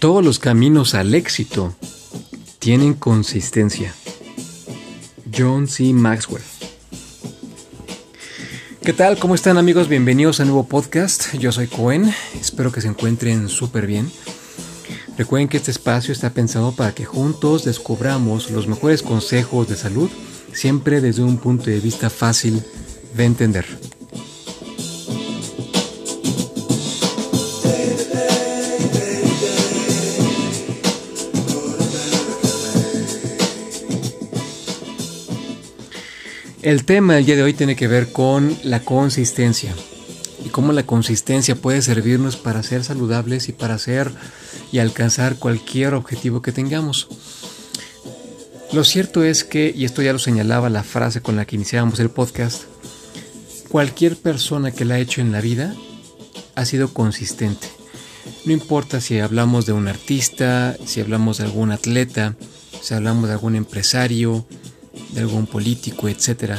Todos los caminos al éxito tienen consistencia. John C. Maxwell. ¿Qué tal? ¿Cómo están amigos? Bienvenidos a un nuevo podcast. Yo soy Cohen. Espero que se encuentren súper bien. Recuerden que este espacio está pensado para que juntos descubramos los mejores consejos de salud, siempre desde un punto de vista fácil de entender. El tema del día de hoy tiene que ver con la consistencia y cómo la consistencia puede servirnos para ser saludables y para hacer y alcanzar cualquier objetivo que tengamos. Lo cierto es que, y esto ya lo señalaba la frase con la que iniciábamos el podcast, cualquier persona que la ha hecho en la vida ha sido consistente. No importa si hablamos de un artista, si hablamos de algún atleta, si hablamos de algún empresario, de algún político, etc.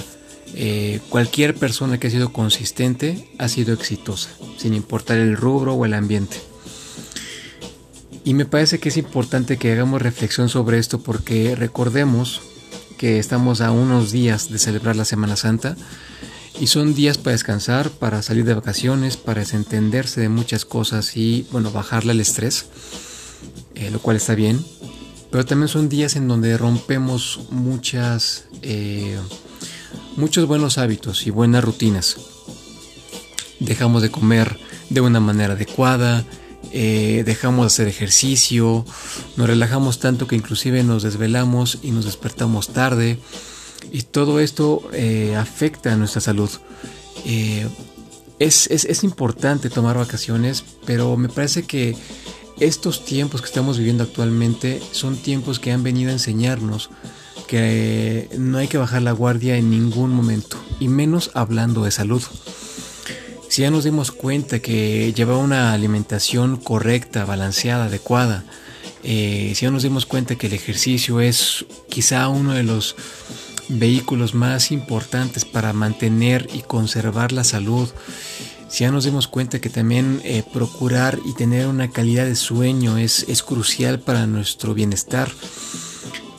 Eh, cualquier persona que ha sido consistente ha sido exitosa, sin importar el rubro o el ambiente. Y me parece que es importante que hagamos reflexión sobre esto porque recordemos que estamos a unos días de celebrar la Semana Santa y son días para descansar, para salir de vacaciones, para desentenderse de muchas cosas y bueno, bajarle el estrés, eh, lo cual está bien, pero también son días en donde rompemos muchas, eh, muchos buenos hábitos y buenas rutinas. Dejamos de comer de una manera adecuada, eh, dejamos de hacer ejercicio, nos relajamos tanto que inclusive nos desvelamos y nos despertamos tarde. Y todo esto eh, afecta a nuestra salud. es, es importante tomar vacaciones, pero me parece que estos tiempos que estamos viviendo actualmente son tiempos que han venido a enseñarnos que no hay que bajar la guardia en ningún momento, y menos hablando de salud. Si ya nos dimos cuenta que lleva una alimentación correcta, balanceada, adecuada, eh, si ya nos dimos cuenta que el ejercicio es quizá uno de los vehículos más importantes para mantener y conservar la salud, si ya nos dimos cuenta que también eh, procurar y tener una calidad de sueño es, es crucial para nuestro bienestar,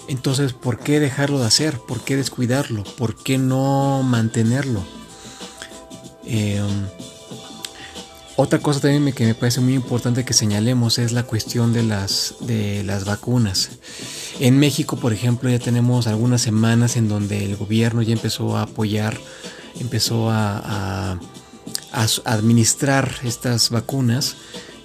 entonces ¿por qué dejarlo de hacer? ¿Por qué descuidarlo? ¿Por qué no mantenerlo? Em, otra cosa también que me parece muy importante que señalemos es la cuestión de las, de las vacunas. En México, por ejemplo, ya tenemos algunas semanas en donde el gobierno ya empezó a apoyar, empezó a administrar estas vacunas.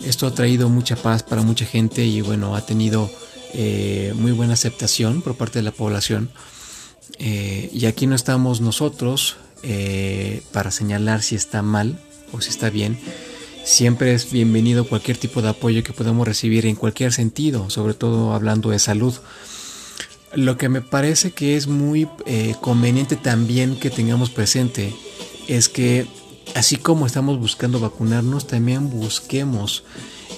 Esto ha traído mucha paz para mucha gente y bueno, ha tenido eh, muy buena aceptación por parte de la población. Eh, y aquí no estamos nosotros eh, para señalar si está mal o si está bien. Siempre es bienvenido cualquier tipo de apoyo que podamos recibir en cualquier sentido, sobre todo hablando de salud. Lo que me parece que es muy conveniente también que tengamos presente es que así como estamos buscando vacunarnos, también busquemos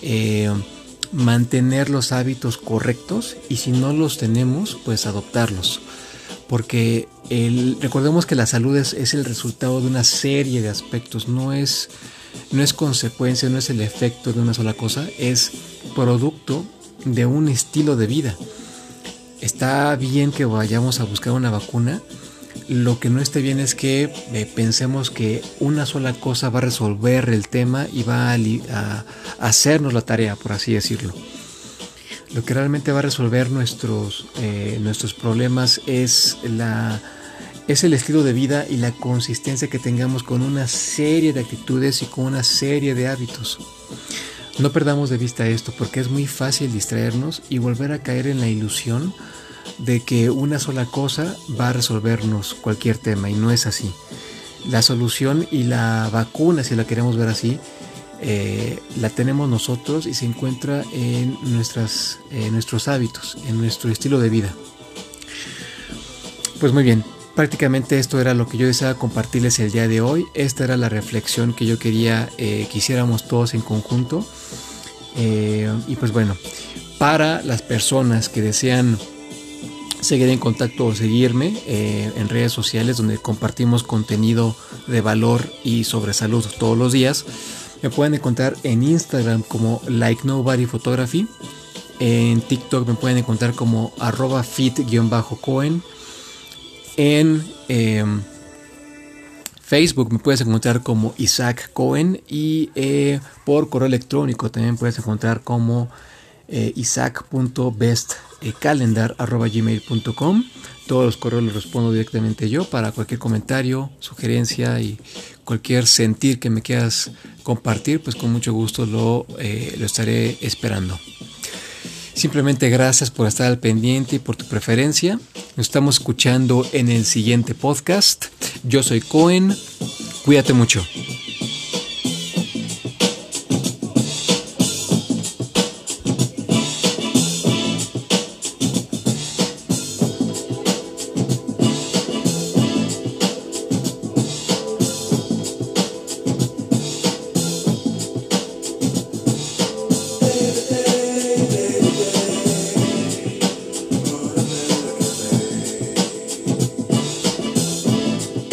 eh, mantener los hábitos correctos y si no los tenemos, pues adoptarlos. Porque recordemos que la salud es, el resultado de una serie de aspectos, no es, no es consecuencia, no es el efecto de una sola cosa, es producto de un estilo de vida. Está bien que vayamos a buscar una vacuna, lo que no esté bien es que eh, pensemos que una sola cosa va a resolver el tema y va a, hacernos la tarea, por así decirlo. Lo que realmente va a resolver nuestros, eh, nuestros problemas es, la, es el estilo de vida y la consistencia que tengamos con una serie de actitudes y con una serie de hábitos. No perdamos de vista esto porque es muy fácil distraernos y volver a caer en la ilusión de que una sola cosa va a resolvernos cualquier tema y no es así. La solución y la vacuna, si la queremos ver así, eh, la tenemos nosotros y se encuentra en nuestras, nuestros hábitos, en nuestro estilo de vida. Pues muy bien, prácticamente esto era lo que yo deseaba compartirles el día de hoy. Esta era la reflexión que yo quería eh, que hiciéramos todos en conjunto. Eh, y pues bueno, para las personas que desean seguir en contacto o seguirme eh, en redes sociales donde compartimos contenido de valor y sobre salud todos los días. Me pueden encontrar en Instagram como Like Nobody Photography En TikTok me pueden encontrar como arroba fit-cohen. En em, Facebook me puedes encontrar como Isaac Cohen y eh, por correo electrónico también puedes encontrar como eh, isaac.bestcalendar.gmail.com Todos los correos los respondo directamente yo para cualquier comentario, sugerencia y cualquier sentir que me quieras compartir, pues con mucho gusto lo, eh, lo estaré esperando. Simplemente gracias por estar al pendiente y por tu preferencia. Nos estamos escuchando en el siguiente podcast. Yo soy Cohen. Cuídate mucho.